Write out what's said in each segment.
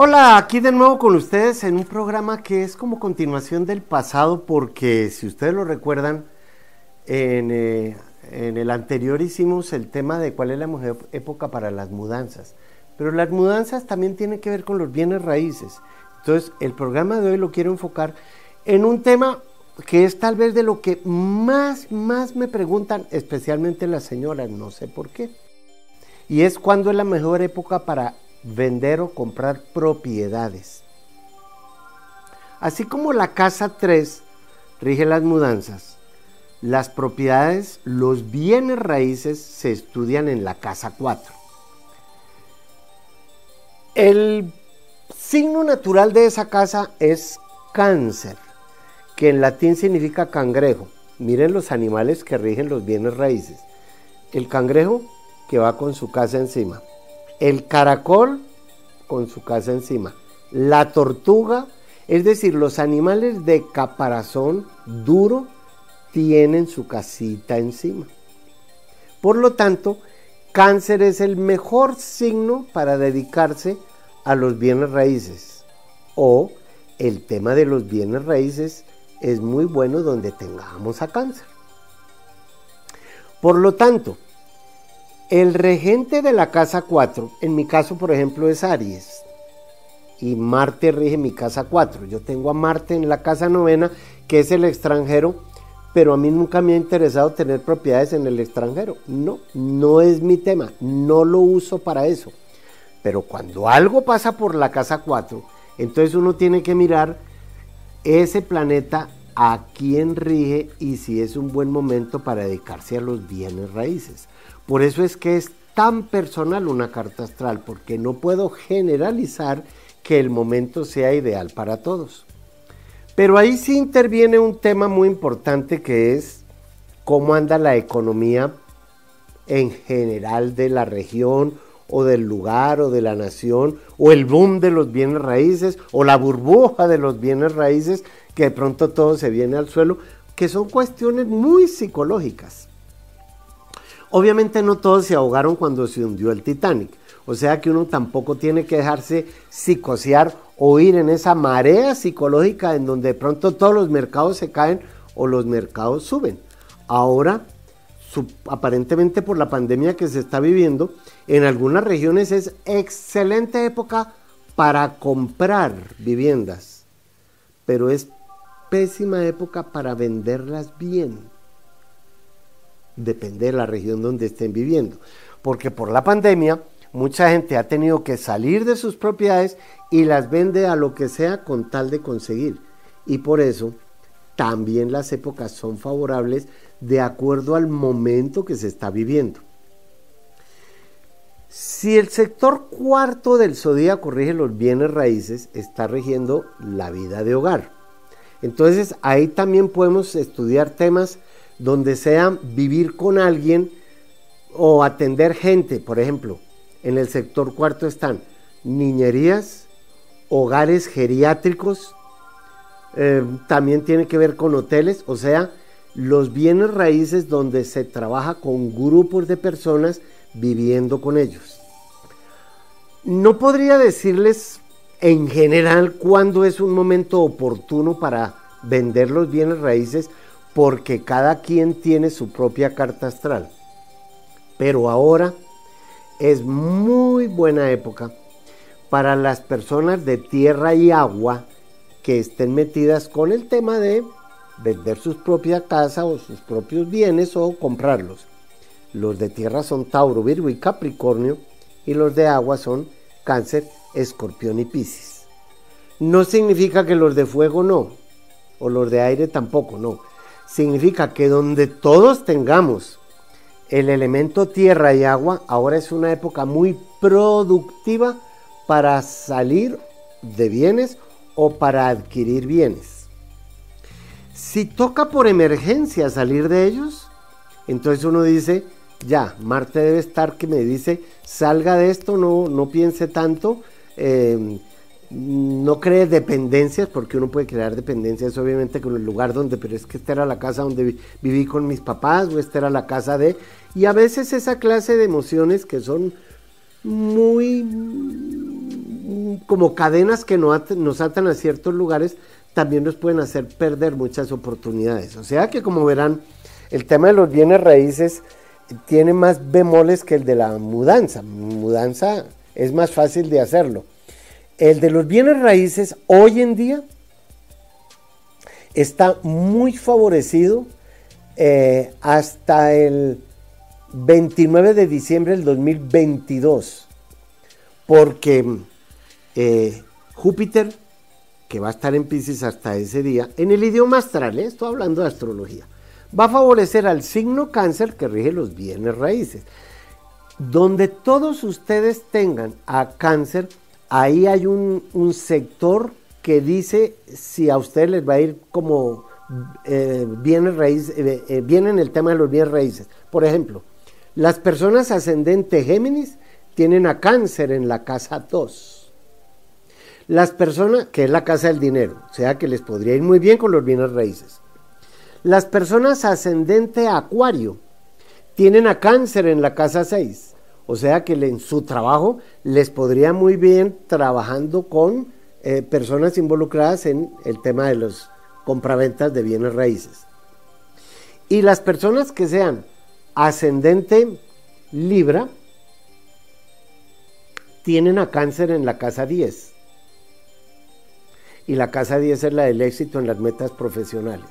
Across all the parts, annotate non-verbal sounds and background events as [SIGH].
Hola, aquí de nuevo con ustedes en un programa que es como continuación del pasado porque si ustedes lo recuerdan, en, eh, en el anterior hicimos el tema de cuál es la mejor época para las mudanzas, pero las mudanzas también tienen que ver con los bienes raíces. Entonces, el programa de hoy lo quiero enfocar en un tema que es tal vez de lo que más, más me preguntan, especialmente las señoras, no sé por qué. Y es cuándo es la mejor época para vender o comprar propiedades. Así como la casa 3 rige las mudanzas, las propiedades, los bienes raíces se estudian en la casa 4. El signo natural de esa casa es cáncer, que en latín significa cangrejo. Miren los animales que rigen los bienes raíces. El cangrejo que va con su casa encima el caracol con su casa encima, la tortuga, es decir, los animales de caparazón duro tienen su casita encima. Por lo tanto, cáncer es el mejor signo para dedicarse a los bienes raíces. O el tema de los bienes raíces es muy bueno donde tengamos a cáncer. Por lo tanto, el regente de la casa 4, en mi caso por ejemplo es Aries, y Marte rige mi casa 4. Yo tengo a Marte en la casa novena, que es el extranjero, pero a mí nunca me ha interesado tener propiedades en el extranjero. No, no es mi tema, no lo uso para eso. Pero cuando algo pasa por la casa 4, entonces uno tiene que mirar ese planeta a quién rige y si es un buen momento para dedicarse a los bienes raíces. Por eso es que es tan personal una carta astral, porque no puedo generalizar que el momento sea ideal para todos. Pero ahí sí interviene un tema muy importante que es cómo anda la economía en general de la región o del lugar o de la nación, o el boom de los bienes raíces, o la burbuja de los bienes raíces, que de pronto todo se viene al suelo, que son cuestiones muy psicológicas. Obviamente no todos se ahogaron cuando se hundió el Titanic. O sea que uno tampoco tiene que dejarse psicosear o ir en esa marea psicológica en donde de pronto todos los mercados se caen o los mercados suben. Ahora, aparentemente por la pandemia que se está viviendo, en algunas regiones es excelente época para comprar viviendas, pero es pésima época para venderlas bien depende de la región donde estén viviendo. Porque por la pandemia mucha gente ha tenido que salir de sus propiedades y las vende a lo que sea con tal de conseguir. Y por eso también las épocas son favorables de acuerdo al momento que se está viviendo. Si el sector cuarto del zodíaco rige los bienes raíces, está rigiendo la vida de hogar. Entonces ahí también podemos estudiar temas donde sea vivir con alguien o atender gente, por ejemplo, en el sector cuarto están niñerías, hogares geriátricos, eh, también tiene que ver con hoteles, o sea, los bienes raíces donde se trabaja con grupos de personas viviendo con ellos. No podría decirles en general cuándo es un momento oportuno para vender los bienes raíces porque cada quien tiene su propia carta astral. Pero ahora es muy buena época para las personas de tierra y agua que estén metidas con el tema de vender sus propias casas o sus propios bienes o comprarlos. Los de tierra son Tauro, Virgo y Capricornio y los de agua son Cáncer, Escorpión y Piscis. No significa que los de fuego no, o los de aire tampoco, no significa que donde todos tengamos el elemento tierra y agua, ahora es una época muy productiva para salir de bienes o para adquirir bienes. Si toca por emergencia salir de ellos, entonces uno dice, ya, Marte debe estar que me dice, salga de esto, no, no piense tanto, eh, no cree dependencias, porque uno puede crear dependencias obviamente con el lugar donde, pero es que esta era la casa donde viví con mis papás o esta era la casa de... Y a veces esa clase de emociones que son muy, como cadenas que nos atan a ciertos lugares, también nos pueden hacer perder muchas oportunidades. O sea que como verán, el tema de los bienes raíces tiene más bemoles que el de la mudanza. Mudanza es más fácil de hacerlo. El de los bienes raíces hoy en día está muy favorecido eh, hasta el 29 de diciembre del 2022, porque eh, Júpiter, que va a estar en Pisces hasta ese día, en el idioma astral, ¿eh? estoy hablando de astrología, va a favorecer al signo cáncer que rige los bienes raíces. Donde todos ustedes tengan a cáncer, ahí hay un, sector que dice si a ustedes les va a ir como eh, bienes raíces, eh, eh, viene en el tema de los bienes raíces. Por ejemplo, las personas ascendente Géminis tienen a cáncer en la casa 2. Las personas, que es la casa del dinero, o sea que les podría ir muy bien con los bienes raíces. Las personas ascendente Acuario tienen a cáncer en la casa 6. O sea que en su trabajo les podría muy bien trabajando con eh, personas involucradas en el tema de los compraventas de bienes raíces. Y las personas que sean ascendente Libra tienen a cáncer en la casa 10. Y la casa 10 es la del éxito en las metas profesionales.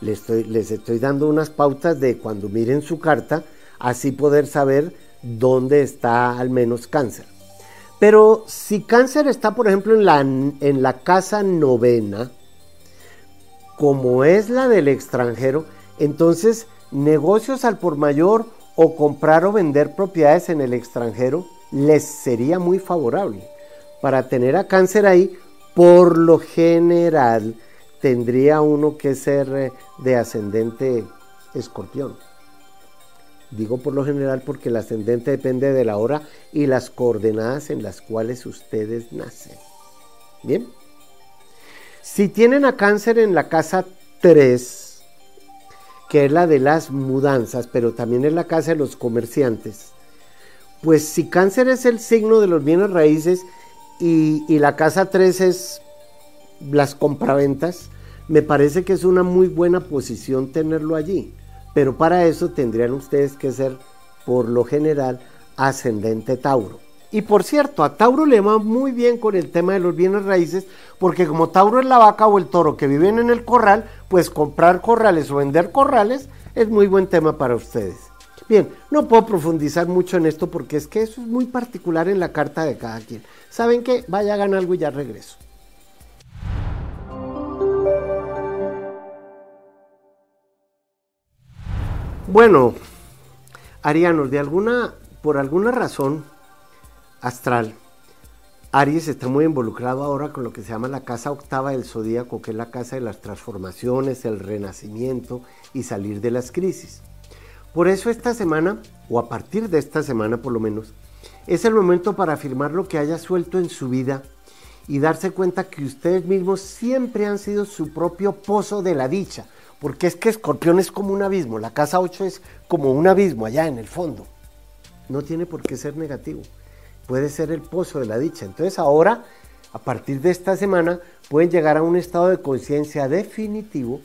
Les estoy, les estoy dando unas pautas de cuando miren su carta, así poder saber dónde está al menos cáncer. Pero si cáncer está, por ejemplo, en la, en la casa novena, como es la del extranjero, entonces negocios al por mayor o comprar o vender propiedades en el extranjero les sería muy favorable. Para tener a cáncer ahí, por lo general, tendría uno que ser eh, de ascendente escorpión. Digo por lo general porque el ascendente depende de la hora y las coordenadas en las cuales ustedes nacen. Bien. Si tienen a cáncer en la casa 3, que es la de las mudanzas, pero también es la casa de los comerciantes, pues si cáncer es el signo de los bienes raíces y, la casa 3 es las compraventas, me parece que es una muy buena posición tenerlo allí. Pero para eso tendrían ustedes que ser, por lo general, ascendente Tauro. Y por cierto, a Tauro le va muy bien con el tema de los bienes raíces, porque como Tauro es la vaca o el toro que viven en el corral, pues comprar corrales o vender corrales es muy buen tema para ustedes. Bien, no puedo profundizar mucho en esto porque es que eso es muy particular en la carta de cada quien. ¿Saben qué? Vaya, hagan algo y ya regreso. Bueno, Arianos, de alguna, por alguna razón astral, Aries está muy involucrado ahora con lo que se llama la casa octava del zodíaco, que es la casa de las transformaciones, el renacimiento y salir de las crisis. Por eso esta semana, o a partir de esta semana por lo menos, es el momento para afirmar lo que haya suelto en su vida y darse cuenta que ustedes mismos siempre han sido su propio pozo de la dicha porque es que Escorpión es como un abismo, la casa 8 es como un abismo allá en el fondo. No tiene por qué ser negativo, puede ser el pozo de la dicha. Entonces ahora, a partir de esta semana, pueden llegar a un estado de conciencia definitivo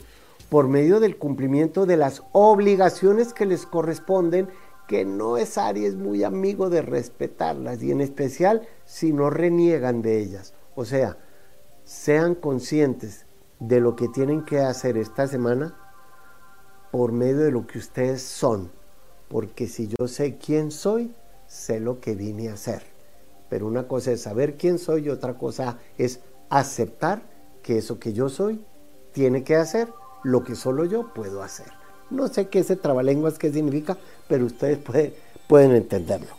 por medio del cumplimiento de las obligaciones que les corresponden, que no es Aries muy amigo de respetarlas, y en especial si no reniegan de ellas. O sea, sean conscientes de lo que tienen que hacer esta semana por medio de lo que ustedes son. Porque si yo sé quién soy, sé lo que vine a hacer. Pero una cosa es saber quién soy y otra cosa es aceptar que eso que yo soy tiene que hacer lo que solo yo puedo hacer. No sé qué ese trabalenguas qué significa, pero ustedes pueden entenderlo.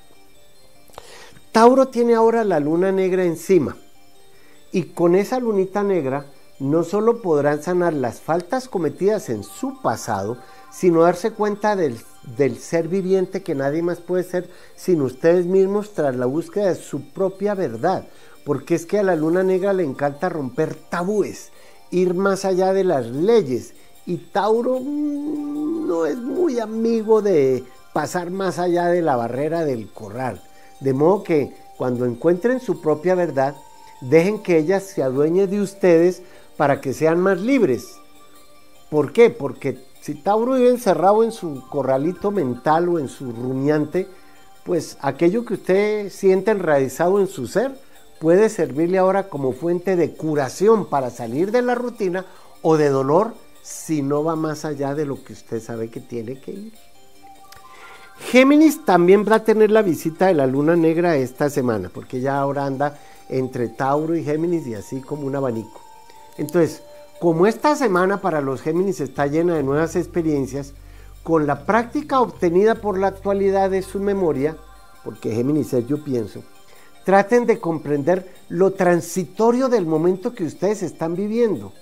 Tauro tiene ahora la luna negra encima y con esa lunita negra no solo podrán sanar las faltas cometidas en su pasado, sino darse cuenta del, ser viviente que nadie más puede ser sin ustedes mismos tras la búsqueda de su propia verdad. Porque es que a la luna negra le encanta romper tabúes, ir más allá de las leyes. Y Tauro mm, no es muy amigo de pasar más allá de la barrera del corral. De modo que cuando encuentren su propia verdad, dejen que ella se adueñe de ustedes para que sean más libres. ¿Por qué? Porque si Tauro vive encerrado en su corralito mental o en su rumiante, pues aquello que usted siente enraizado en su ser puede servirle ahora como fuente de curación para salir de la rutina o de dolor si no va más allá de lo que usted sabe que tiene que ir. Géminis también va a tener la visita de la luna negra esta semana, porque ya ahora anda entre Tauro y Géminis y así como un abanico. Entonces, como esta semana para los Géminis está llena de nuevas experiencias, con la práctica obtenida por la actualidad de su memoria, porque Géminis es yo pienso, traten de comprender lo transitorio del momento que ustedes están viviendo.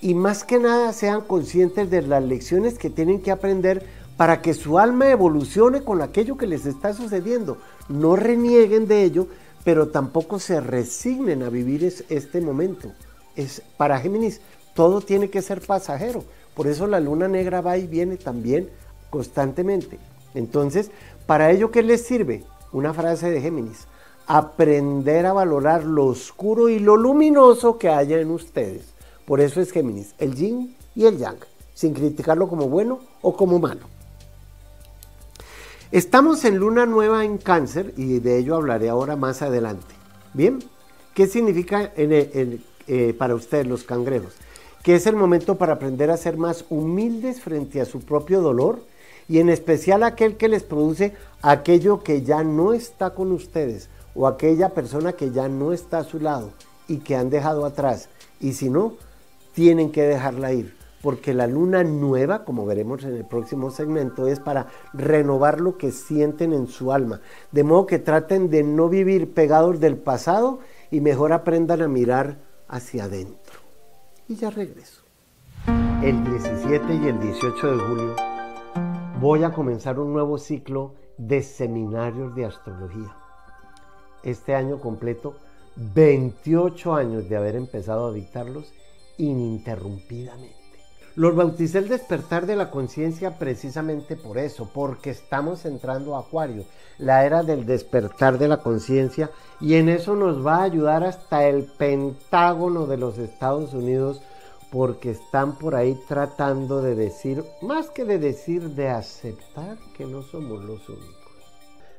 Y más que nada sean conscientes de las lecciones que tienen que aprender para que su alma evolucione con aquello que les está sucediendo. No renieguen de ello, pero tampoco se resignen a vivir este momento. Es, para Géminis todo tiene que ser pasajero. Por eso la luna negra va y viene también constantemente. Entonces, ¿para ello qué les sirve? Una frase de Géminis aprender a valorar lo oscuro y lo luminoso que haya en ustedes. Por eso es Géminis, el yin y el yang, sin criticarlo como bueno o como malo. Estamos en luna nueva en cáncer y de ello hablaré ahora más adelante. Bien, ¿qué significa eh, para ustedes los cangrejos? Que es el momento para aprender a ser más humildes frente a su propio dolor y en especial aquel que les produce aquello que ya no está con ustedes o aquella persona que ya no está a su lado y que han dejado atrás. Y si no, tienen que dejarla ir, porque la luna nueva, como veremos en el próximo segmento, es para renovar lo que sienten en su alma. De modo que traten de no vivir pegados del pasado y mejor aprendan a mirar hacia adentro. Y ya regreso. El 17 y el 18 de julio voy a comenzar un nuevo ciclo de seminarios de astrología este año completo 28 años de haber empezado a dictarlos ininterrumpidamente. Los bauticé el despertar de la conciencia precisamente por eso, porque estamos entrando a Acuario, la era del despertar de la conciencia, y en eso nos va a ayudar hasta el Pentágono de los Estados Unidos, porque están por ahí tratando de decir, más que de decir, de aceptar que no somos los únicos.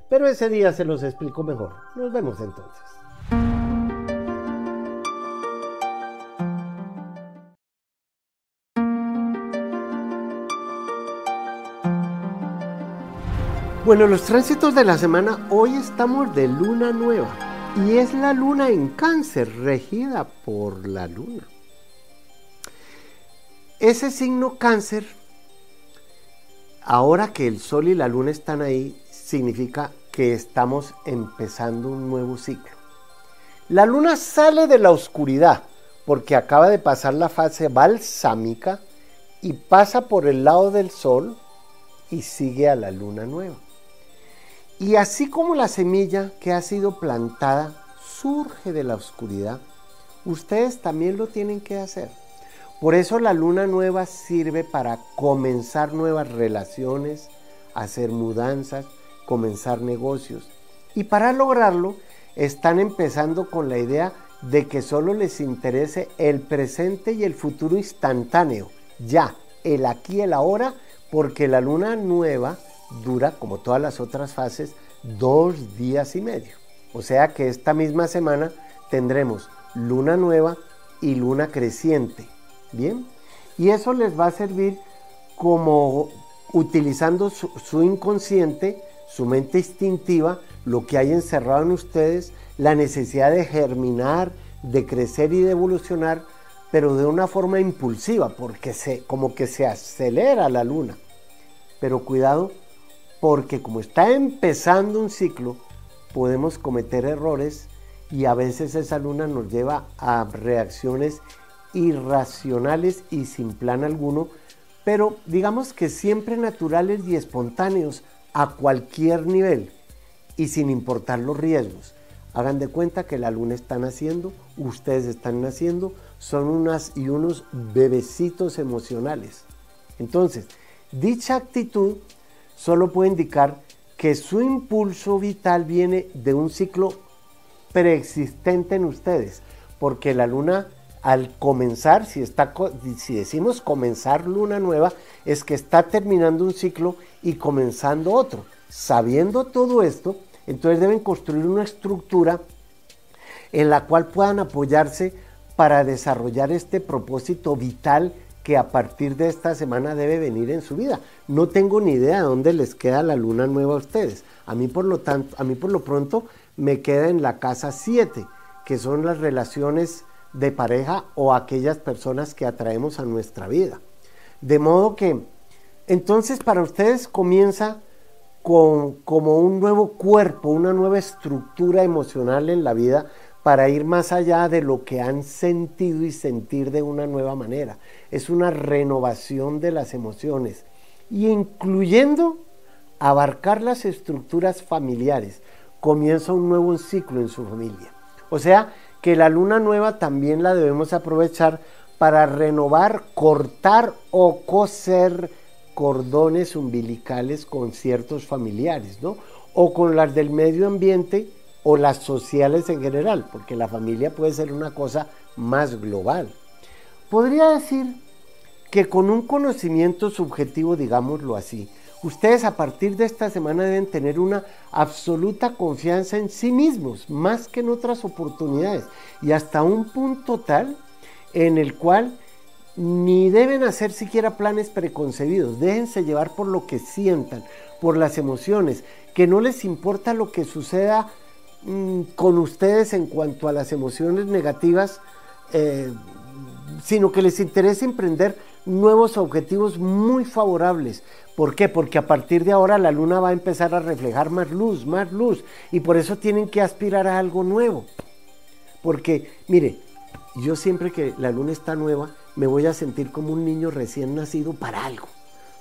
Pero ese día se los explico mejor. Nos vemos entonces. Bueno, los tránsitos de la semana, hoy estamos de luna nueva y es la luna en cáncer, regida por la luna. Ese signo cáncer, ahora que el sol y la luna están ahí, significa que estamos empezando un nuevo ciclo. La luna sale de la oscuridad porque acaba de pasar la fase balsámica y pasa por el lado del sol y sigue a la luna nueva. Y así como la semilla que ha sido plantada surge de la oscuridad, ustedes también lo tienen que hacer. Por eso la luna nueva sirve para comenzar nuevas relaciones, hacer mudanzas, comenzar negocios. Y para lograrlo, están empezando con la idea de que solo les interese el presente y el futuro instantáneo, ya, el aquí el ahora, porque la luna nueva dura, como todas las otras fases, dos días y medio. O sea que esta misma semana tendremos luna nueva y luna creciente. Bien, y eso les va a servir como utilizando su, inconsciente su mente instintiva, lo que hay encerrado en ustedes, la necesidad de germinar, de crecer y de evolucionar, pero de una forma impulsiva, porque se, como que se acelera la luna. Pero cuidado, porque como está empezando un ciclo, podemos cometer errores y a veces esa luna nos lleva a reacciones irracionales y sin plan alguno, pero digamos que siempre naturales y espontáneos, a cualquier nivel y sin importar los riesgos. Hagan de cuenta que la luna está naciendo, ustedes están naciendo, son unas y unos bebecitos emocionales. Entonces, dicha actitud solo puede indicar que su impulso vital viene de un ciclo preexistente en ustedes, porque la luna al comenzar, si, está, decimos comenzar luna nueva, es que está terminando un ciclo y comenzando otro. Sabiendo todo esto, entonces deben construir una estructura en la cual puedan apoyarse para desarrollar este propósito vital que a partir de esta semana debe venir en su vida. No tengo ni idea de dónde les queda la luna nueva a ustedes. A mí por lo tanto, a mí por lo pronto me queda en la casa 7, que son las relaciones de pareja o aquellas personas que atraemos a nuestra vida. De modo que entonces para ustedes comienza con, como un nuevo cuerpo, una nueva estructura emocional en la vida para ir más allá de lo que han sentido y sentir de una nueva manera. Es una renovación de las emociones y incluyendo abarcar las estructuras familiares. Comienza un nuevo ciclo en su familia. O sea, que la luna nueva también la debemos aprovechar para renovar, cortar o coser cordones umbilicales con ciertos familiares, ¿no? O con las del medio ambiente o las sociales en general, porque la familia puede ser una cosa más global. Podría decir que con un conocimiento subjetivo, digámoslo así, Ustedes a partir de esta semana deben tener una absoluta confianza en sí mismos, más que en otras oportunidades, y hasta un punto tal en el cual ni deben hacer siquiera planes preconcebidos, déjense llevar por lo que sientan, por las emociones, que no les importa lo que suceda mm, con ustedes en cuanto a las emociones negativas, eh, sino que les interesa emprender nuevos objetivos muy favorables. ¿Por qué? Porque a partir de ahora la luna va a empezar a reflejar más luz, más luz, y por eso tienen que aspirar a algo nuevo. Porque, mire, yo siempre que la luna está nueva, me voy a sentir como un niño recién nacido para algo.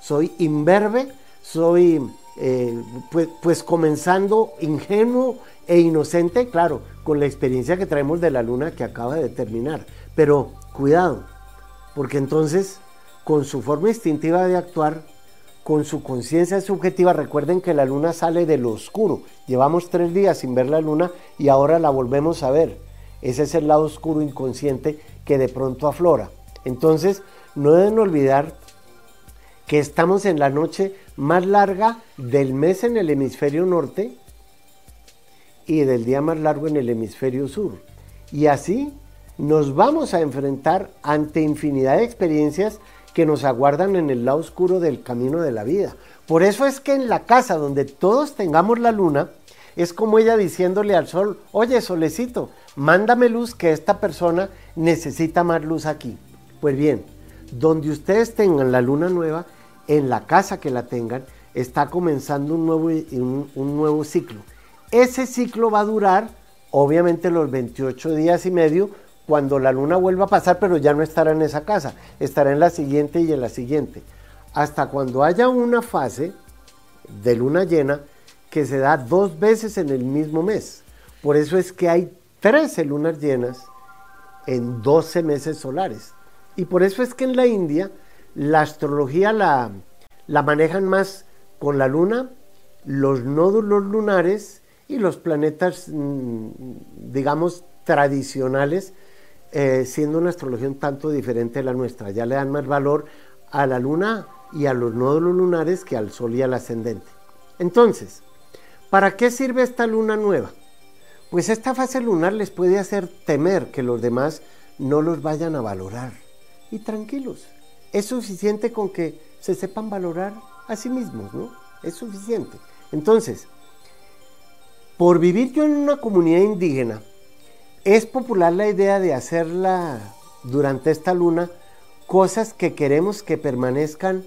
Soy imberbe, soy eh, pues, pues comenzando ingenuo e inocente, claro, con la experiencia que traemos de la luna que acaba de terminar. Pero cuidado, porque entonces con su forma instintiva de actuar, con su conciencia subjetiva, recuerden que la luna sale de lo oscuro. Llevamos tres días sin ver la luna y ahora la volvemos a ver. Ese es el lado oscuro inconsciente que de pronto aflora. Entonces, no deben olvidar que estamos en la noche más larga del mes en el hemisferio norte y del día más largo en el hemisferio sur. Y así nos vamos a enfrentar ante infinidad de experiencias que nos aguardan en el lado oscuro del camino de la vida. Por eso es que en la casa donde todos tengamos la luna, es como ella diciéndole al sol, oye solecito, mándame luz que esta persona necesita más luz aquí. Pues bien, donde ustedes tengan la luna nueva, en la casa que la tengan, está comenzando un nuevo, un, nuevo ciclo. Ese ciclo va a durar, obviamente, los 28 días y medio, cuando la luna vuelva a pasar, pero ya no estará en esa casa, estará en la siguiente y en la siguiente. Hasta cuando haya una fase de luna llena que se da dos veces en el mismo mes. Por eso es que hay 13 lunas llenas en 12 meses solares. Y por eso es que en la India la astrología la, la manejan más con la luna, los nódulos lunares y los planetas, mm, digamos, tradicionales eh, siendo una astrología un tanto diferente de la nuestra. Ya le dan más valor a la luna y a los nódulos lunares que al sol y al ascendente. Entonces, ¿para qué sirve esta luna nueva? Pues esta fase lunar les puede hacer temer que los demás no los vayan a valorar. Y tranquilos, es suficiente con que se sepan valorar a sí mismos, ¿no? Es suficiente. Entonces, por vivir yo en una comunidad indígena, es popular la idea de hacerla durante esta luna cosas que queremos que permanezcan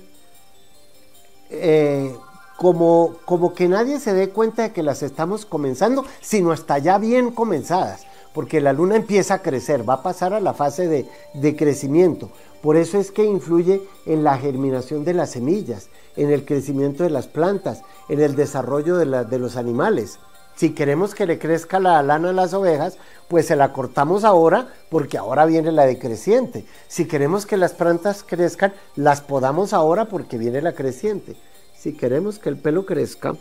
eh, como, como que nadie se dé cuenta de que las estamos comenzando, sino hasta ya bien comenzadas, porque la luna empieza a crecer, va a pasar a la fase de, de crecimiento. Por eso es que influye en la germinación de las semillas, en el crecimiento de las plantas, en el desarrollo de, de los animales. Si queremos que le crezca la lana a las ovejas, pues se la cortamos ahora porque ahora viene la decreciente. Si queremos que las plantas crezcan, las podamos ahora porque viene la creciente. Si queremos que el pelo crezca,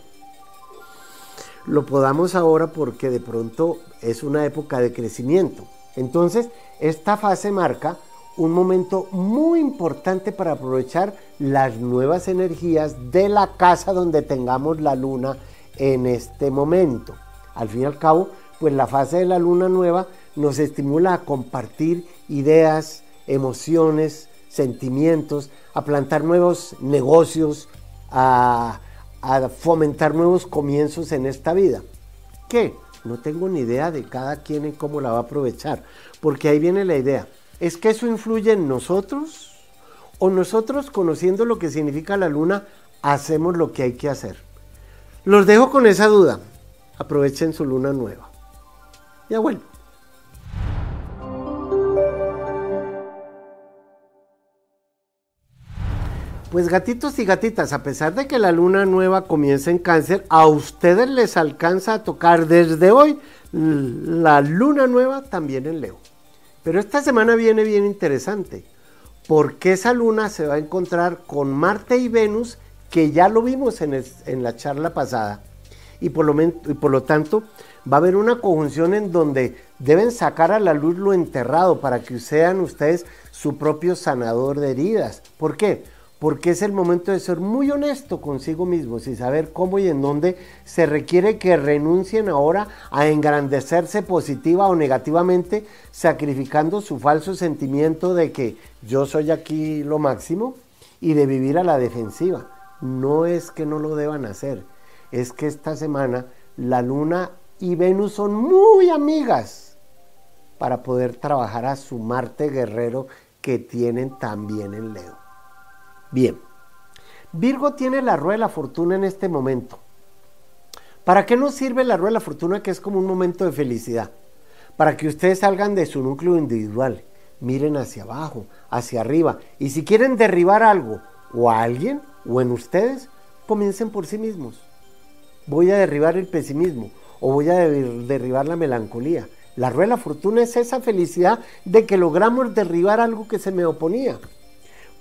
lo podamos ahora porque de pronto es una época de crecimiento. Entonces, esta fase marca un momento muy importante para aprovechar las nuevas energías de la casa donde tengamos la luna en este momento. Al fin y al cabo, pues la fase de la luna nueva nos estimula a compartir ideas, emociones, sentimientos, a plantar nuevos negocios, a, fomentar nuevos comienzos en esta vida. ¿Qué? No tengo ni idea de cada quien y cómo la va a aprovechar, porque ahí viene la idea. ¿Es que eso influye en nosotros? ¿O nosotros, conociendo lo que significa la luna, hacemos lo que hay que hacer? Los dejo con esa duda. Aprovechen su luna nueva. Ya vuelvo. Pues gatitos y gatitas, a pesar de que la luna nueva comienza en cáncer, a ustedes les alcanza a tocar desde hoy la luna nueva también en Leo. Pero esta semana viene bien interesante, porque esa luna se va a encontrar con Marte y Venus, que ya lo vimos en, la charla pasada, y por, lo, y por lo tanto va a haber una conjunción en donde deben sacar a la luz lo enterrado para que sean ustedes su propio sanador de heridas. ¿Por qué? porque es el momento de ser muy honesto consigo mismos y saber cómo y en dónde se requiere que renuncien ahora a engrandecerse positiva o negativamente, sacrificando su falso sentimiento de que yo soy aquí lo máximo y de vivir a la defensiva. No es que no lo deban hacer, es que esta semana la luna y Venus son muy amigas para poder trabajar a su Marte guerrero que tienen también en Leo. Bien, Virgo tiene la rueda de la fortuna en este momento. ¿Para qué nos sirve la rueda de la fortuna que es como un momento de felicidad? Para que ustedes salgan de su núcleo individual, miren hacia abajo, hacia arriba, y si quieren derribar algo o a alguien o en ustedes, comiencen por sí mismos. Voy a derribar el pesimismo o voy a derribar la melancolía. La rueda fortuna es esa felicidad de que logramos derribar algo que se me oponía.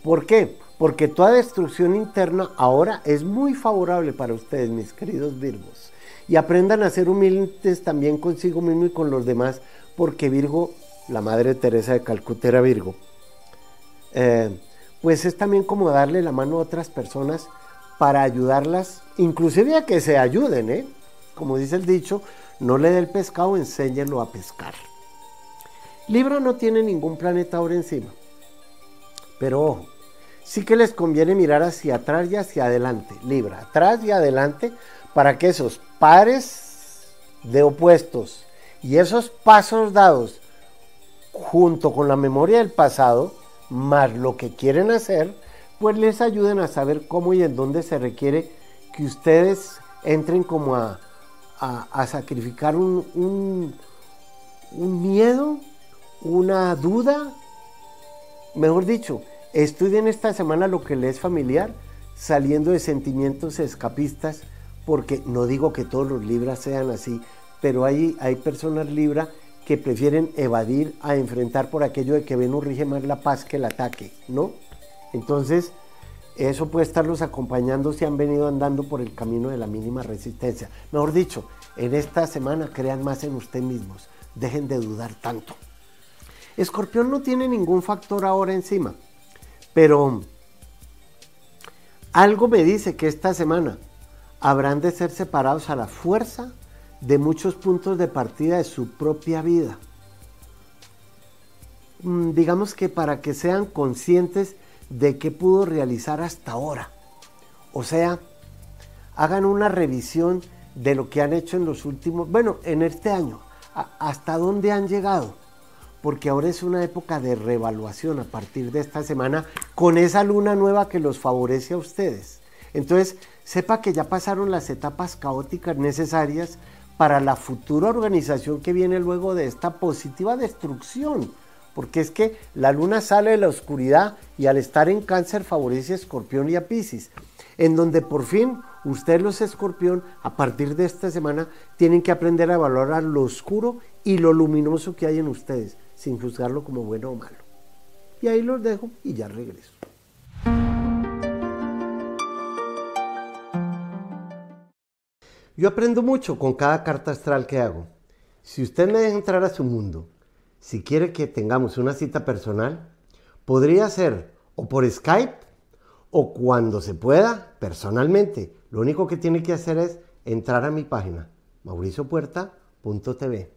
¿Por qué? porque toda destrucción interna ahora es muy favorable para ustedes, mis queridos Virgos. Y aprendan a ser humildes también consigo mismo y con los demás, porque Virgo, la Madre Teresa de Calcuta era Virgo, eh, pues es también como darle la mano a otras personas para ayudarlas, inclusive a que se ayuden, ¿eh? Como dice el dicho, no le dé el pescado, enséñenlo a pescar. Libra no tiene ningún planeta ahora encima, pero ojo, sí que les conviene mirar hacia atrás y hacia adelante, Libra, atrás y adelante, para que esos pares de opuestos y esos pasos dados junto con la memoria del pasado, más lo que quieren hacer, pues les ayuden a saber cómo y en dónde se requiere que ustedes entren como a, sacrificar un, un miedo, una duda, mejor dicho, Estudien esta semana lo que les es familiar, saliendo de sentimientos escapistas, porque no digo que todos los libras sean así, pero hay, hay personas libra que prefieren evadir a enfrentar por aquello de que Venus rige más la paz que el ataque, ¿no? Entonces, eso puede estarlos acompañando si han venido andando por el camino de la mínima resistencia. Mejor dicho, en esta semana crean más en ustedes mismos, dejen de dudar tanto. Escorpión no tiene ningún factor ahora encima. Pero algo me dice que esta semana habrán de ser separados a la fuerza de muchos puntos de partida de su propia vida. Mm, digamos que para que sean conscientes de qué pudo realizar hasta ahora. O sea, hagan una revisión de lo que han hecho en los últimos, bueno, en este año, hasta dónde han llegado porque ahora es una época de revaluación a partir de esta semana con esa luna nueva que los favorece a ustedes. Entonces, sepa que ya pasaron las etapas caóticas necesarias para la futura organización que viene luego de esta positiva destrucción. Porque es que la luna sale de la oscuridad y al estar en cáncer favorece a escorpión y a. En donde por fin ustedes los escorpión, a partir de esta semana, tienen que aprender a valorar lo oscuro y lo luminoso que hay en ustedes sin juzgarlo como bueno o malo. Y ahí los dejo y ya regreso. Yo aprendo mucho con cada carta astral que hago. Si usted me deja entrar a su mundo, si quiere que tengamos una cita personal, podría ser o por Skype o cuando se pueda, personalmente. Lo único que tiene que hacer es entrar a mi página, mauriciopuerta.tv.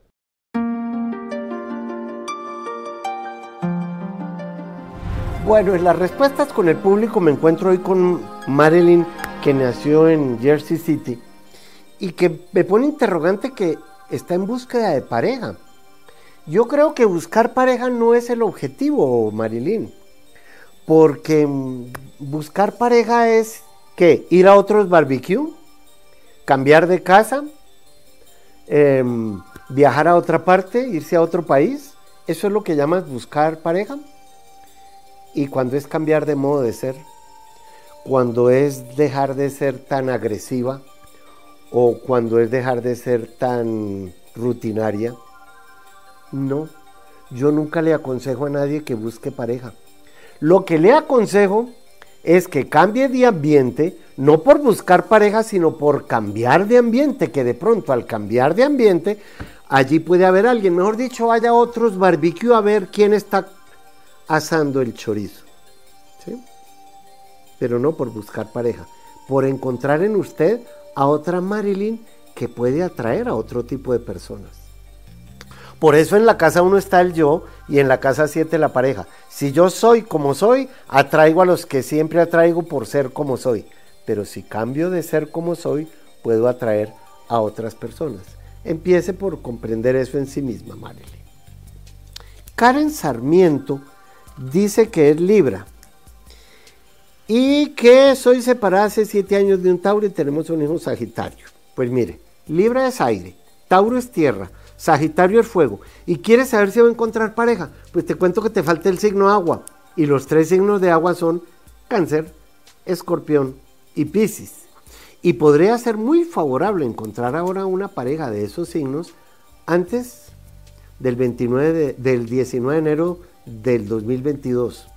Bueno, en las respuestas con el público me encuentro hoy con Marilyn, que nació en Jersey City y que me pone interrogante que está en búsqueda de pareja. Yo creo que buscar pareja no es el objetivo, Marilyn, porque mm, buscar pareja es que ir a otros barbecue, cambiar de casa, em, viajar a otra parte, irse a otro país. Eso es lo que llamas buscar pareja. Y cuando es cambiar de modo de ser, cuando es dejar de ser tan agresiva o cuando es dejar de ser tan rutinaria, no, yo nunca le aconsejo a nadie que busque pareja. Lo que le aconsejo es que cambie de ambiente, no por buscar pareja, sino por cambiar de ambiente, que de pronto al cambiar de ambiente, allí puede haber alguien, mejor dicho, vaya a otros barbecue a ver quién está asando el chorizo. ¿sí? Pero no por buscar pareja, por encontrar en usted a otra Marilyn que puede atraer a otro tipo de personas. Por eso en la casa uno está el yo y en la casa siete la pareja. Si yo soy como soy, atraigo a los que siempre atraigo por ser como soy. Pero si cambio de ser como soy, puedo atraer a otras personas. Empiece por comprender eso en sí misma, Marilyn. Karen Sarmiento dice que es Libra y que soy separada hace siete años de un Tauro y tenemos un hijo Sagitario. Pues mire, Libra es aire, Tauro es tierra, Sagitario es fuego. ¿Y quieres saber si va a encontrar pareja? Pues te cuento que te falta el signo agua. Y los tres signos de agua son Cáncer, Escorpión y Piscis. Y podría ser muy favorable encontrar ahora una pareja de esos signos antes del, 29 del 19 de enero del 2022.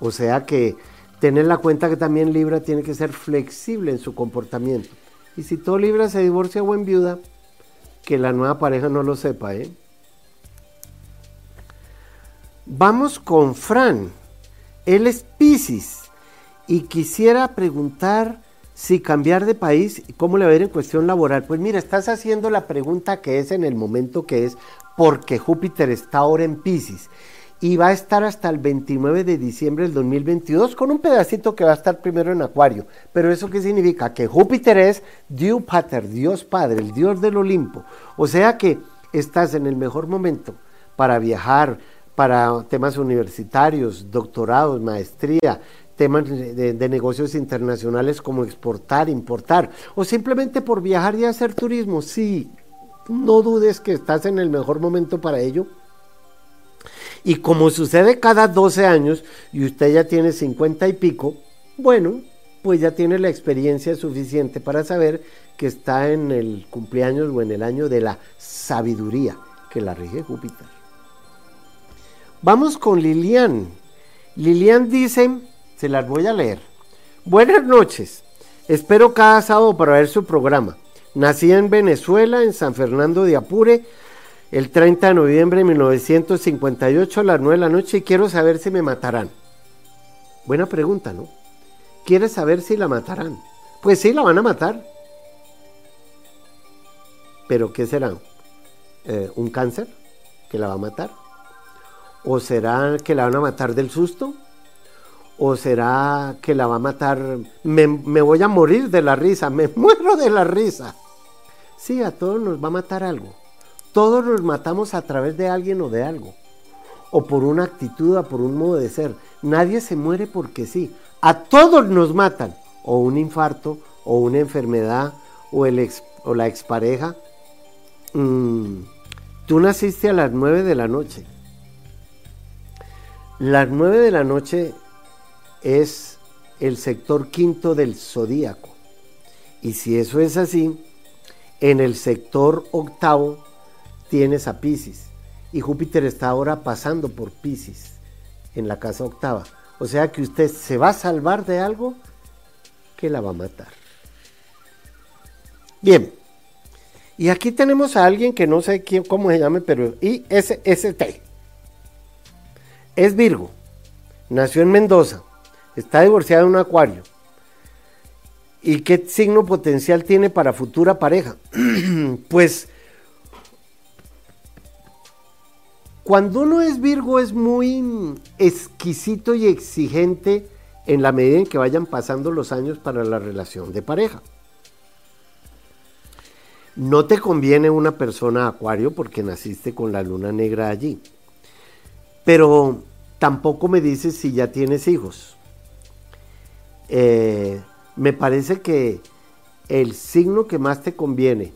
O sea que tener la cuenta que también Libra tiene que ser flexible en su comportamiento. Y si todo Libra se divorcia o en viuda, que la nueva pareja no lo sepa, ¿eh? Vamos con Fran. Él es Pisces y quisiera preguntar si cambiar de país, ¿cómo le va a ir en cuestión laboral? Pues mira, estás haciendo la pregunta que es en el momento que es, porque Júpiter está ahora en Pisces y va a estar hasta el 29 de diciembre del 2022 con un pedacito que va a estar primero en Acuario. Pero eso qué significa? Que Júpiter es Dios Pater, Dios Padre, el Dios del Olimpo. O sea que estás en el mejor momento para viajar, para temas universitarios, doctorados, maestría, temas de, de, negocios internacionales como exportar, importar, o simplemente por viajar y hacer turismo. Sí, no dudes que estás en el mejor momento para ello y como sucede cada 12 años y usted ya tiene 50 y pico, bueno, pues ya tiene la experiencia suficiente para saber que está en el cumpleaños o en el año de la sabiduría que la rige Júpiter. Vamos con Lilian. Lilian dice, se las voy a leer. Buenas noches. Espero cada sábado para ver su programa. Nací en Venezuela, en San Fernando de Apure, el 30 de noviembre de 1958 a las 9 de la noche y quiero saber si me matarán. Buena pregunta, ¿no? ¿Quieres saber si la matarán? Pues sí, la van a matar. ¿Pero qué será? Eh, ¿Un cáncer que la va a matar? ¿O será que la van a matar del susto? ¿O será que la va a matar? Me, me voy a morir de la risa, [LAUGHS] me muero de la risa. Sí, a todos nos va a matar algo. Todos nos matamos a través de alguien o de algo. O por una actitud o por un modo de ser. Nadie se muere porque sí. A todos nos matan. O un infarto, o una enfermedad, o, el o la expareja. Mm, tú naciste a las nueve de la noche. Las nueve de la noche es el sector quinto del zodíaco. Y si eso es así, en el sector octavo tienes a Pisces y Júpiter está ahora pasando por Pisces en la casa octava. O sea que usted se va a salvar de algo que la va a matar. Bien, Y aquí tenemos a alguien que no sé quién, cómo se llame, pero ISST. Es Virgo. Nació en Mendoza. Está divorciado en un acuario. ¿Y qué signo potencial tiene para futura pareja? [CLEARS THROAT] pues cuando uno es Virgo es muy exquisito y exigente en la medida en que vayan pasando los años para la relación de pareja. No te conviene una persona acuario porque naciste con la luna negra allí. Pero tampoco me dices si ya tienes hijos. Eh, me parece que el signo que más te conviene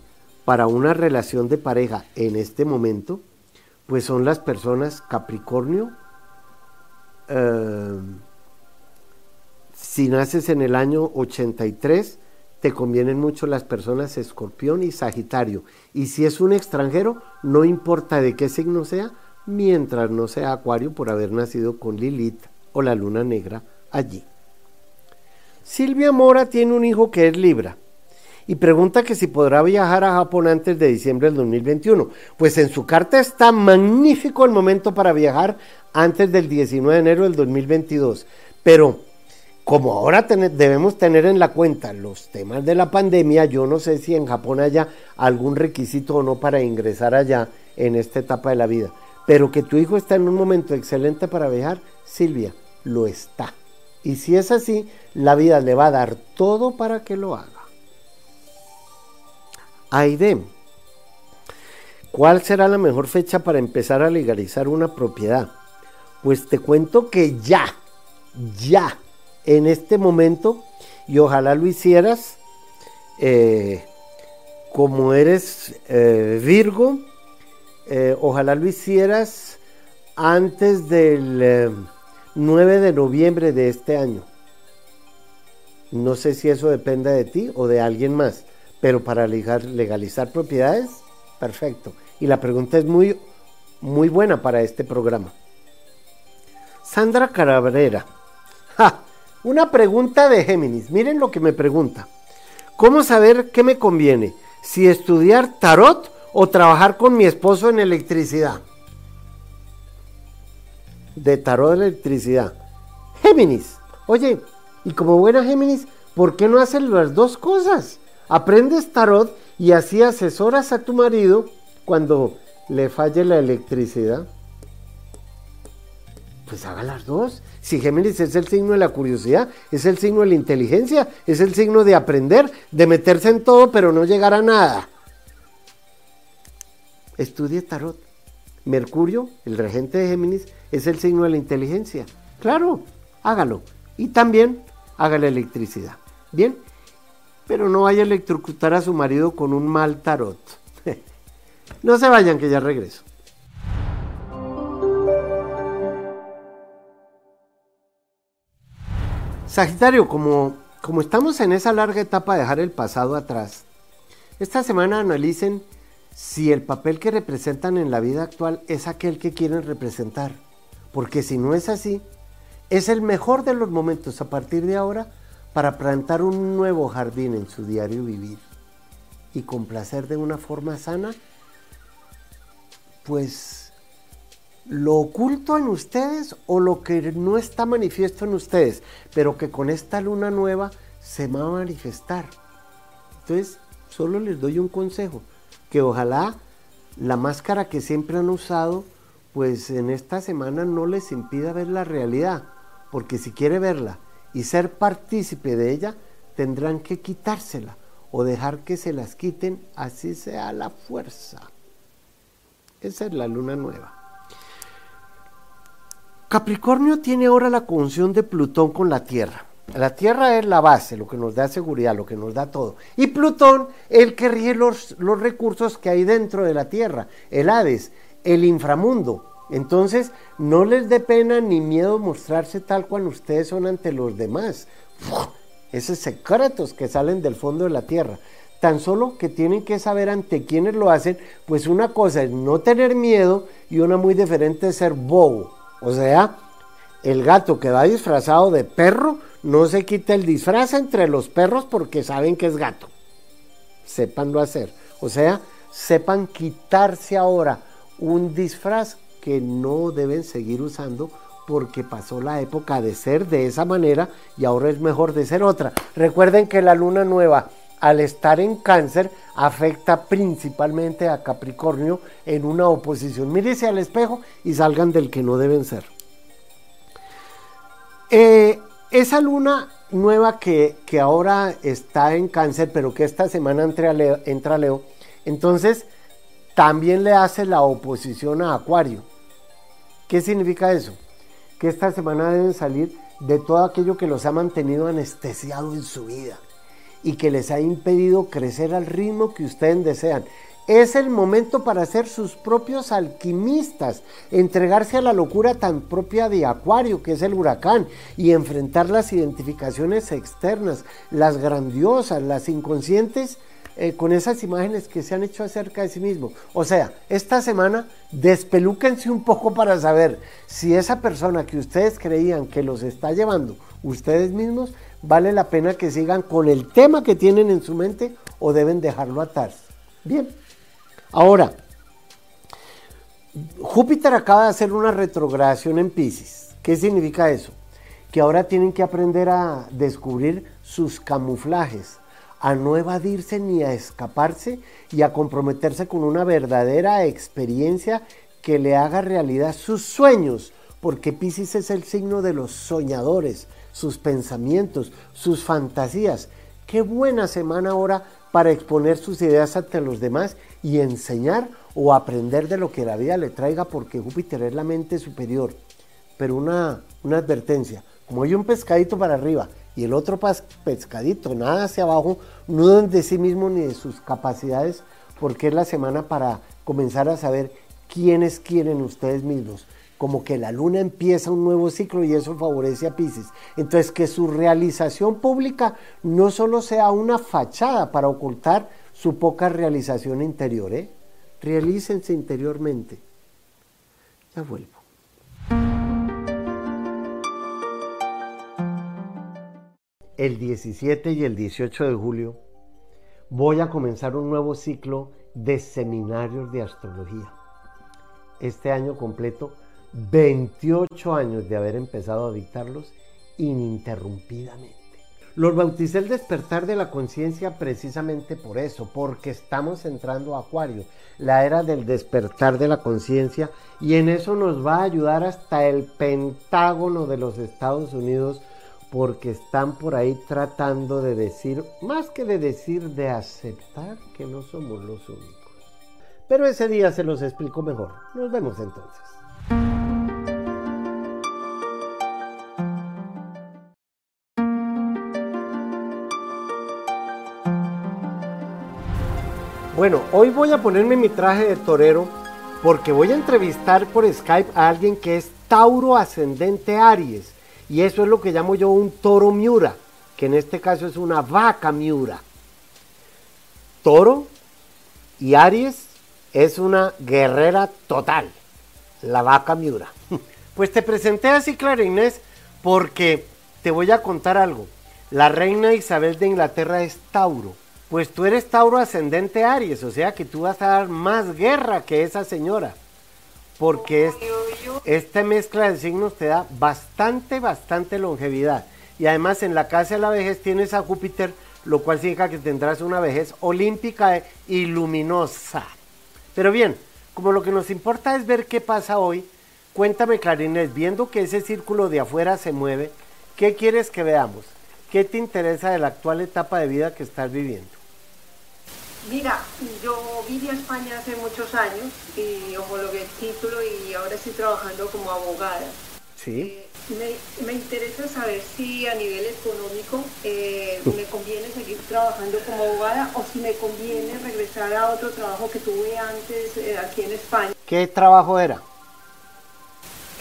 para una relación de pareja en este momento, pues son las personas Capricornio. Eh, si naces en el año 83, te convienen mucho las personas Escorpión y Sagitario. Y si es un extranjero, no importa de qué signo sea, mientras no sea Acuario por haber nacido con Lilith o la luna negra allí. Silvia Mora tiene un hijo que es Libra y pregunta que si podrá viajar a Japón antes de diciembre del 2021. Pues en su carta está magnífico el momento para viajar antes del 19 de enero del 2022. Pero como ahora debemos tener en la cuenta los temas de la pandemia, yo no sé si en Japón haya algún requisito o no para ingresar allá en esta etapa de la vida. Pero que tu hijo está en un momento excelente para viajar, Silvia, lo está. Y si es así, la vida le va a dar todo para que lo haga. Aide, ¿cuál será la mejor fecha para empezar a legalizar una propiedad? Pues te cuento que ya, ya, en este momento, y ojalá lo hicieras, eh, como eres eh, Virgo, eh, ojalá lo hicieras antes del 9 de noviembre de este año. No sé si eso depende de ti o de alguien más, pero para legalizar propiedades, perfecto. Y la pregunta es muy, muy buena para este programa. Sandra Carabrera. Una pregunta de Géminis. Miren lo que me pregunta. ¿Cómo saber qué me conviene? Si estudiar tarot o trabajar con mi esposo en electricidad. De tarot de electricidad. Géminis. Oye, y como buena Géminis, ¿por qué no haces las dos cosas? Aprendes tarot y así asesoras a tu marido cuando le falle la electricidad. Pues haga las dos. Si Géminis es el signo de la curiosidad, es el signo de la inteligencia, es el signo de aprender, de meterse en todo pero no llegar a nada. Estudie tarot. Mercurio, el regente de Géminis, es el signo de la inteligencia. Claro, hágalo. Y también haga la electricidad. Bien, pero no vaya a electrocutar a su marido con un mal tarot. [LAUGHS] no se vayan, que ya regreso. Sagitario, como, como estamos en esa larga etapa de dejar el pasado atrás, esta semana analicen si el papel que representan en la vida actual es aquel que quieren representar. Porque si no es así, es el mejor de los momentos a partir de ahora para plantar un nuevo jardín en su diario vivir y complacer de una forma sana, pues lo oculto en ustedes o lo que no está manifiesto en ustedes, pero que con esta luna nueva se va a manifestar. Entonces, solo les doy un consejo, que ojalá la máscara que siempre han usado, pues en esta semana no les impida ver la realidad porque si quiere verla y ser partícipe de ella, tendrán que quitársela o dejar que se las quiten, así sea la fuerza. Esa es la luna nueva. Capricornio tiene ahora la conjunción de Plutón con la Tierra. La Tierra es la base, lo que nos da seguridad, lo que nos da todo. Y Plutón, el que rige los, los recursos que hay dentro de la Tierra, el Hades, el inframundo, entonces, no les dé pena ni miedo mostrarse tal cuando ustedes son ante los demás. Esos secretos que salen del fondo de la tierra. Tan solo que tienen que saber ante quiénes lo hacen, pues una cosa es no tener miedo y una muy diferente es ser bobo. O sea, el gato que va disfrazado de perro no se quita el disfraz entre los perros porque saben que es gato. Sépanlo hacer. O sea, sepan quitarse ahora un disfraz que no deben seguir usando porque pasó la época de ser de esa manera y ahora es mejor de ser otra. Recuerden que la luna nueva al estar en cáncer afecta principalmente a Capricornio en una oposición. Mírese al espejo y salgan del que no deben ser. Eh, esa luna nueva que, ahora está en cáncer, pero que esta semana entra Leo, entra Leo, entonces también le hace la oposición a Acuario. ¿Qué significa eso? Que esta semana deben salir de todo aquello que los ha mantenido anestesiados en su vida y que les ha impedido crecer al ritmo que ustedes desean. Es el momento para ser sus propios alquimistas, entregarse a la locura tan propia de Acuario, que es el huracán, y enfrentar las identificaciones externas, las grandiosas, las inconscientes, eh, con esas imágenes que se han hecho acerca de sí mismo. O sea, esta semana despelúquense un poco para saber si esa persona que ustedes creían que los está llevando ustedes mismos, vale la pena que sigan con el tema que tienen en su mente o deben dejarlo atar. Bien. Ahora, Júpiter acaba de hacer una retrogradación en Pisces. ¿Qué significa eso? Que ahora tienen que aprender a descubrir sus camuflajes, a no evadirse ni a escaparse y a comprometerse con una verdadera experiencia que le haga realidad sus sueños, porque Pisces es el signo de los soñadores, sus pensamientos, sus fantasías. Qué buena semana ahora para exponer sus ideas ante los demás y enseñar o aprender de lo que la vida le traiga porque Júpiter es la mente superior. Pero una, una advertencia, como hay un pescadito para arriba y el otro pescadito nada hacia abajo, no de sí mismo ni de sus capacidades porque es la semana para comenzar a saber quiénes quieren ustedes mismos como que la luna empieza un nuevo ciclo y eso favorece a Pisces. Entonces, que su realización pública no solo sea una fachada para ocultar su poca realización interior, ¿eh? Realícense interiormente. Ya vuelvo. El 17 y el 18 de julio voy a comenzar un nuevo ciclo de seminarios de astrología. Este año completo 28 años de haber empezado a dictarlos ininterrumpidamente. Los bauticé el despertar de la conciencia precisamente por eso, porque estamos entrando a Acuario, la era del despertar de la conciencia, y en eso nos va a ayudar hasta el Pentágono de los Estados Unidos, porque están por ahí tratando de decir, más que de decir, de aceptar que no somos los únicos. Pero ese día se los explico mejor. Nos vemos entonces. Bueno, hoy voy a ponerme mi traje de torero porque voy a entrevistar por Skype a alguien que es Tauro ascendente Aries. Y eso es lo que llamo yo un toro miura, que en este caso es una vaca miura. Toro y Aries es una guerrera total, la vaca miura. [LAUGHS] Pues te presenté así, Clara Inés, porque te voy a contar algo. La reina Isabel de Inglaterra es Tauro pues tú eres Tauro ascendente Aries, o sea que tú vas a dar más guerra que esa señora. Porque esta mezcla de signos te da bastante, bastante longevidad. Y además en la casa de la vejez tienes a Júpiter, lo cual significa que tendrás una vejez olímpica y luminosa. Pero bien, como lo que nos importa es ver qué pasa hoy, cuéntame Clarines, viendo que ese círculo de afuera se mueve, ¿qué quieres que veamos? ¿Qué te interesa de la actual etapa de vida que estás viviendo? Mira, yo vine a España hace muchos años y homologué el título y ahora estoy trabajando como abogada. Sí. Eh, me, interesa saber si a nivel económico eh, me conviene seguir trabajando como abogada o si me conviene regresar a otro trabajo que tuve antes eh, aquí en España. ¿Qué trabajo era?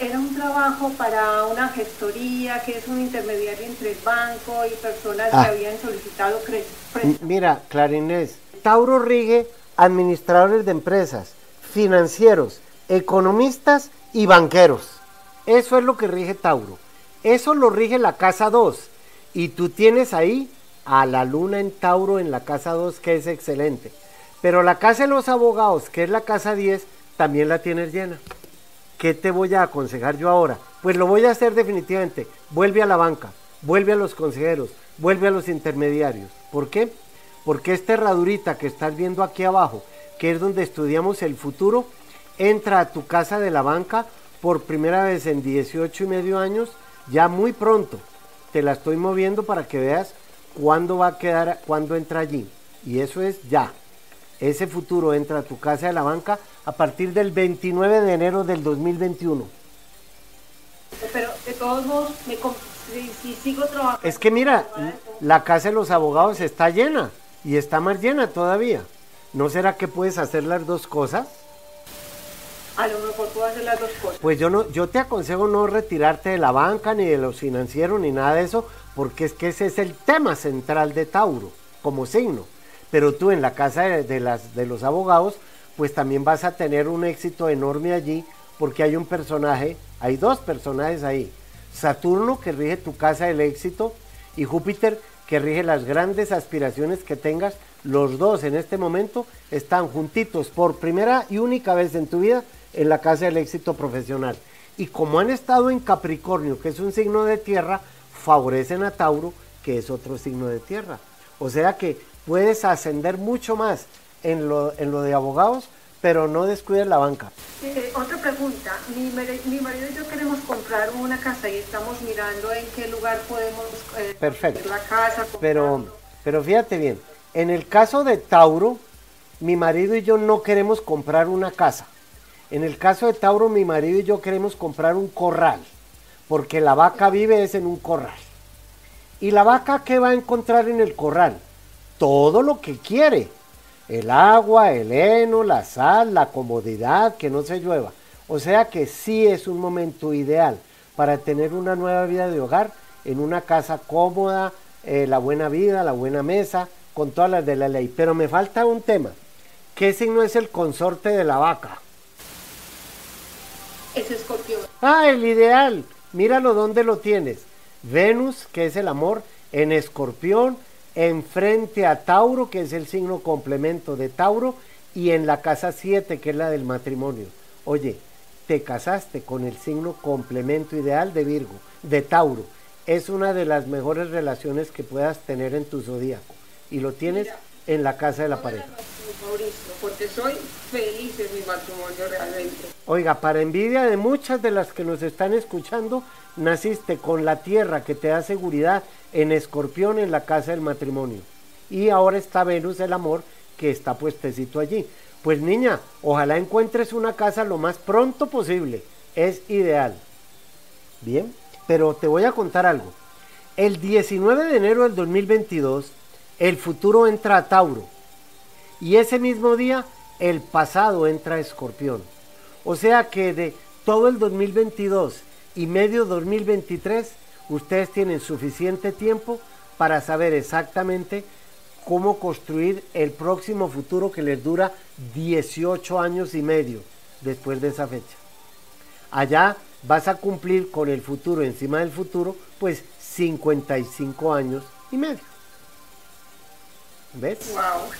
Era un trabajo para una gestoría que es un intermediario entre el banco y personas que ah. habían solicitado crédito. Mira, Clarinés, Tauro rige administradores de empresas, financieros, economistas y banqueros. Eso es lo que rige Tauro. Eso lo rige la casa 2. Y tú tienes ahí a la luna en Tauro en la casa 2, que es excelente. Pero la casa de los abogados, que es la casa 10, también la tienes llena. ¿Qué te voy a aconsejar yo ahora? Pues lo voy a hacer definitivamente. Vuelve a la banca, vuelve a los consejeros, vuelve a los intermediarios. ¿Por qué? Porque esta herradurita que estás viendo aquí abajo, que es donde estudiamos el futuro, entra a tu casa de la banca por primera vez en 18 y medio años, ya muy pronto. Te la estoy moviendo para que veas cuándo va a quedar, cuándo entra allí. Y eso es ya. Ese futuro entra a tu casa de la banca a partir del 29 de enero del 2021. Pero de todos modos, si, sigo trabajando... Es que mira, la casa de los abogados está llena y está más llena todavía. ¿No será que puedes hacer las dos cosas? A lo mejor puedo hacer las dos cosas. Pues yo no, yo te aconsejo no retirarte de la banca, ni de los financieros, ni nada de eso, porque es que ese es el tema central de Tauro, como signo. Pero tú en la casa de, las, de los abogados, pues también vas a tener un éxito enorme allí, porque hay un personaje, hay dos personajes ahí. Saturno, que rige tu casa del éxito, y Júpiter, que rige las grandes aspiraciones que tengas. Los dos en este momento están juntitos por primera y única vez en tu vida en la casa del éxito profesional. Y como han estado en Capricornio, que es un signo de tierra, favorecen a Tauro, que es otro signo de tierra. O sea que puedes ascender mucho más en lo, en lo de abogados, pero no descuides la banca. Eh, otra pregunta, mi, mi, marido y yo queremos comprar una casa y estamos mirando en qué lugar podemos eh, Perfecto. la casa. Pero, pero fíjate bien, en el caso de Tauro, mi marido y yo no queremos comprar una casa. En el caso de Tauro, mi marido y yo queremos comprar un corral, porque la vaca vive es en un corral. ¿Y la vaca qué va a encontrar en el corral? Todo lo que quiere. El agua, el heno, la sal, la comodidad, que no se llueva. O sea que sí es un momento ideal para tener una nueva vida de hogar en una casa cómoda, eh, la buena vida, la buena mesa, con todas las de la ley. Pero me falta un tema. ¿Qué signo es el consorte de la vaca? es escorpión. Ah, el ideal. Míralo dónde lo tienes. Venus, que es el amor, en escorpión, enfrente a Tauro, que es el signo complemento de Tauro, y en la casa 7, que es la del matrimonio. Oye, te casaste con el signo complemento ideal de Virgo, de Tauro. Es una de las mejores relaciones que puedas tener en tu zodíaco. Y lo tienes en la casa de la pareja. Mauricio, porque soy feliz en mi matrimonio realmente. Oiga, para envidia de muchas de las que nos están escuchando, naciste con la tierra que te da seguridad en escorpión en la casa del matrimonio. Y ahora está Venus el amor que está puestecito allí. Pues niña, ojalá encuentres una casa lo más pronto posible. Es ideal. Bien, pero te voy a contar algo. El 19 de enero del 2022 el futuro entra a Tauro y ese mismo día el pasado entra a Escorpión. O sea que de todo el 2022 y medio 2023 ustedes tienen suficiente tiempo para saber exactamente cómo construir el próximo futuro que les dura 18 años y medio después de esa fecha. Allá vas a cumplir con el futuro encima del futuro, pues 55 años y medio. ¿Ves? Wow.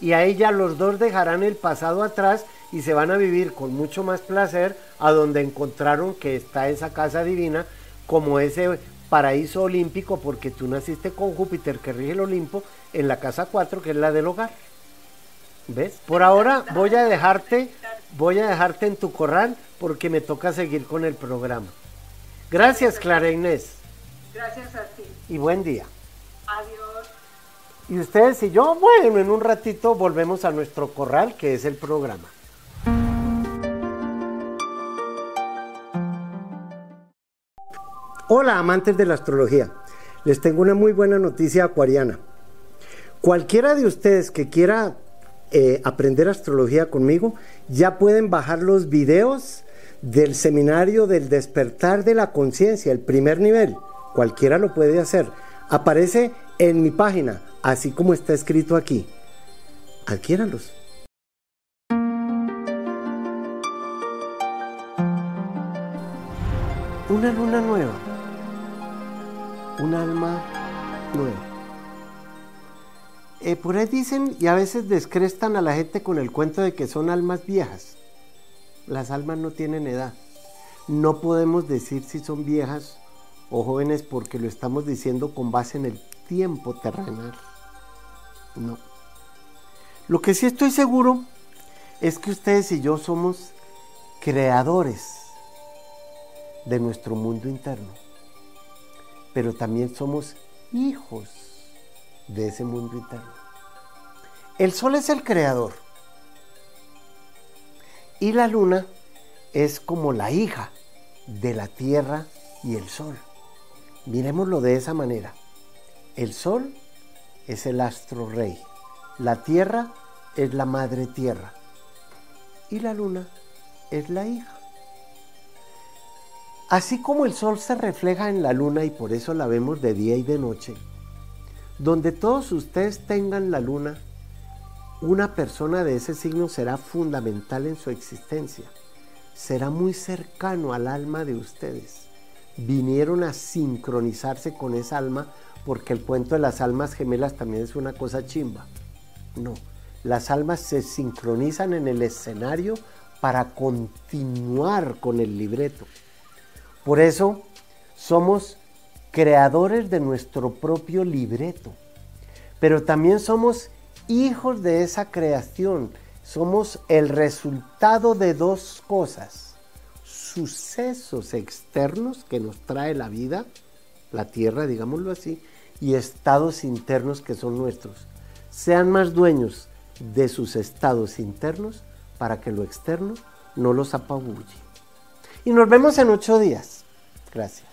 Y ahí ya los dos dejarán el pasado atrás y se van a vivir con mucho más placer a donde encontraron que está esa casa divina como ese paraíso olímpico porque tú naciste con Júpiter que rige el Olimpo en la casa 4 que es la del hogar. ¿Ves? Por ahora voy a dejarte, voy a dejarte en tu corral porque me toca seguir con el programa. Gracias, Clara Inés. Gracias a ti. Y buen día. Adiós. Y ustedes y yo, bueno, en un ratito volvemos a nuestro corral, que es el programa. Hola, amantes de la astrología. Les tengo una muy buena noticia acuariana. Cualquiera de ustedes que quiera eh, aprender astrología conmigo, ya pueden bajar los videos del seminario del despertar de la conciencia, el primer nivel. Cualquiera lo puede hacer. Aparece en mi página así como está escrito aquí. Adquiéralos. Una luna nueva. Un alma nueva. Eh, por ahí dicen y a veces descrestan a la gente con el cuento de que son almas viejas. Las almas no tienen edad. No podemos decir si son viejas o jóvenes porque lo estamos diciendo con base en el tiempo terrenal. No. Lo que sí estoy seguro es que ustedes y yo somos creadores de nuestro mundo interno, pero también somos hijos de ese mundo interno. El sol es el creador y la luna es como la hija de la tierra y el sol. Miremoslo de esa manera. El sol es el astro rey, la tierra es la madre tierra y la luna es la hija. Así como el sol se refleja en la luna y por eso la vemos de día y de noche, donde todos ustedes tengan la luna, una persona de ese signo será fundamental en su existencia. Será muy cercano al alma de ustedes. Vinieron a sincronizarse con esa alma porque el cuento de las almas gemelas también es una cosa chimba. No, las almas se sincronizan en el escenario para continuar con el libreto. Por eso somos creadores de nuestro propio libreto, pero también somos hijos de esa creación. Somos el resultado de dos cosas, sucesos externos que nos trae la vida, la tierra, digámoslo así, y estados internos que son nuestros. Sean más dueños de sus estados internos para que lo externo no los apabulle. Y nos vemos en ocho días. Gracias.